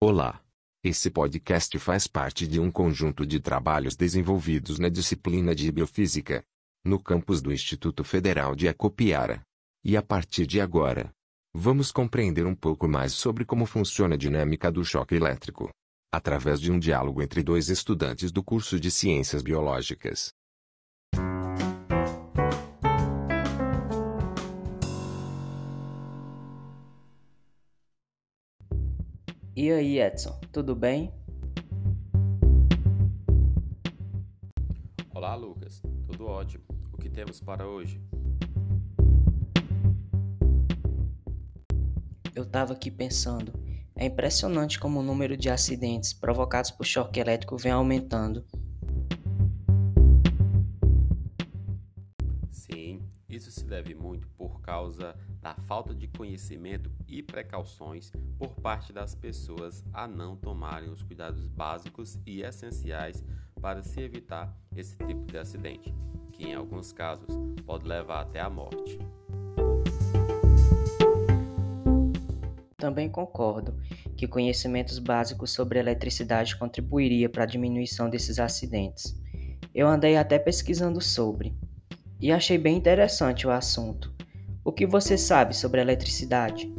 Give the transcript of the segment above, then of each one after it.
Olá! Esse podcast faz parte de um conjunto de trabalhos desenvolvidos na disciplina de Biofísica, no campus do Instituto Federal de Acopiara. E a partir de agora, vamos compreender um pouco mais sobre como funciona a dinâmica do choque elétrico, através de um diálogo entre dois estudantes do curso de Ciências Biológicas. E aí, Edson, tudo bem? Olá, Lucas. Tudo ótimo. O que temos para hoje? Eu estava aqui pensando. É impressionante como o número de acidentes provocados por choque elétrico vem aumentando. Sim, isso se deve muito por causa da falta de conhecimento e precauções por parte das pessoas a não tomarem os cuidados básicos e essenciais para se evitar esse tipo de acidente, que em alguns casos pode levar até a morte. Também concordo que conhecimentos básicos sobre eletricidade contribuiria para a diminuição desses acidentes. Eu andei até pesquisando sobre e achei bem interessante o assunto. O que você sabe sobre eletricidade?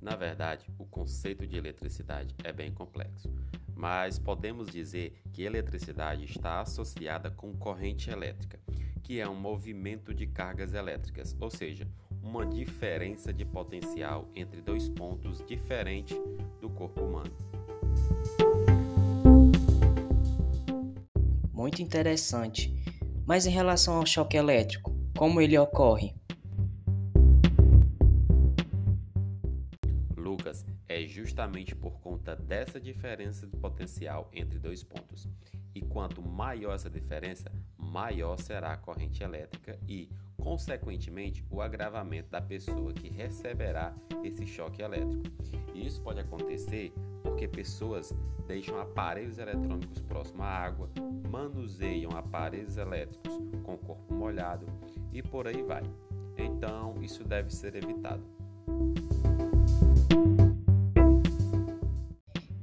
Na verdade, o conceito de eletricidade é bem complexo, mas podemos dizer que eletricidade está associada com corrente elétrica que é um movimento de cargas elétricas, ou seja, uma diferença de potencial entre dois pontos diferentes do corpo humano. Muito interessante. Mas em relação ao choque elétrico, como ele ocorre? Lucas, é justamente por conta dessa diferença de potencial entre dois pontos. E quanto maior essa diferença, maior será a corrente elétrica e, consequentemente, o agravamento da pessoa que receberá esse choque elétrico. E isso pode acontecer porque pessoas deixam aparelhos eletrônicos próximos à água, manuseiam aparelhos elétricos com o corpo molhado e por aí vai. Então, isso deve ser evitado.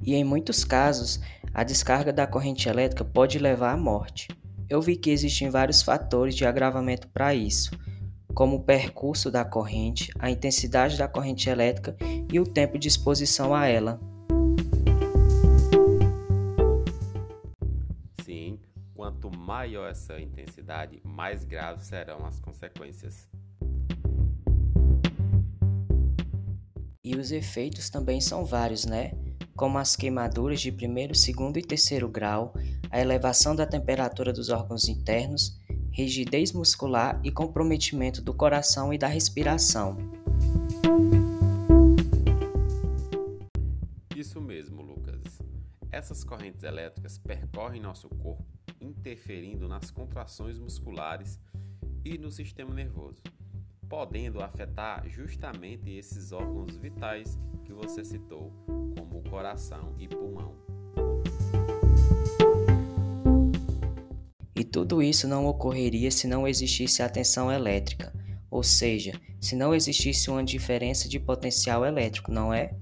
E em muitos casos, a descarga da corrente elétrica pode levar à morte. Eu vi que existem vários fatores de agravamento para isso, como o percurso da corrente, a intensidade da corrente elétrica e o tempo de exposição a ela. Quanto maior essa intensidade, mais graves serão as consequências. E os efeitos também são vários, né? Como as queimaduras de primeiro, segundo e terceiro grau, a elevação da temperatura dos órgãos internos, rigidez muscular e comprometimento do coração e da respiração. Isso mesmo, Lucas. Essas correntes elétricas percorrem nosso corpo, interferindo nas contrações musculares e no sistema nervoso, podendo afetar justamente esses órgãos vitais que você citou, como o coração e pulmão. E tudo isso não ocorreria se não existisse a tensão elétrica, ou seja, se não existisse uma diferença de potencial elétrico, não é?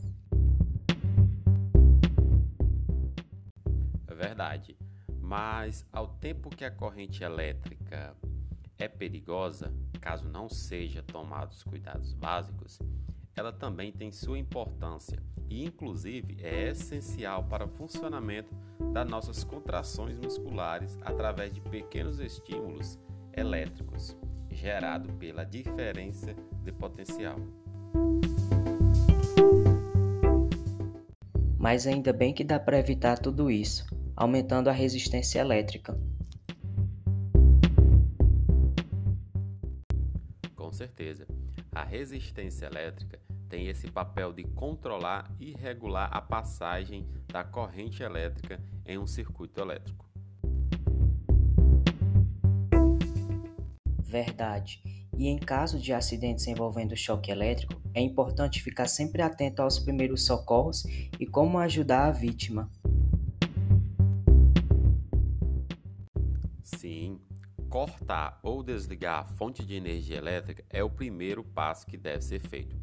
É verdade. Mas ao tempo que a corrente elétrica é perigosa, caso não seja tomados cuidados básicos, ela também tem sua importância e, inclusive, é essencial para o funcionamento das nossas contrações musculares através de pequenos estímulos elétricos gerados pela diferença de potencial. Mas ainda bem que dá para evitar tudo isso, aumentando a resistência elétrica. Com certeza, a resistência elétrica tem esse papel de controlar e regular a passagem da corrente elétrica em um circuito elétrico. Verdade. E em caso de acidentes envolvendo choque elétrico, é importante ficar sempre atento aos primeiros socorros e como ajudar a vítima. Cortar ou desligar a fonte de energia elétrica é o primeiro passo que deve ser feito.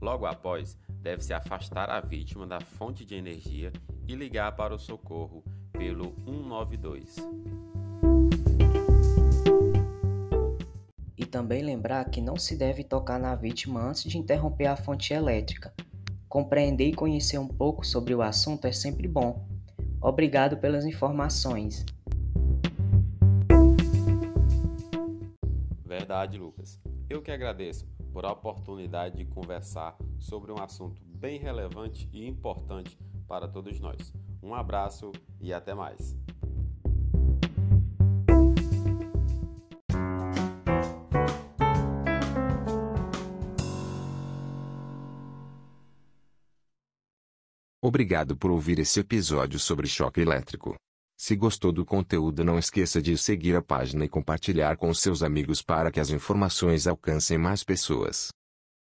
Logo após, deve-se afastar a vítima da fonte de energia e ligar para o socorro pelo 192. E também lembrar que não se deve tocar na vítima antes de interromper a fonte elétrica. Compreender e conhecer um pouco sobre o assunto é sempre bom. Obrigado pelas informações. Verdade, Lucas. Eu que agradeço por a oportunidade de conversar sobre um assunto bem relevante e importante para todos nós. Um abraço e até mais. Obrigado por ouvir esse episódio sobre choque elétrico. Se gostou do conteúdo, não esqueça de seguir a página e compartilhar com seus amigos para que as informações alcancem mais pessoas.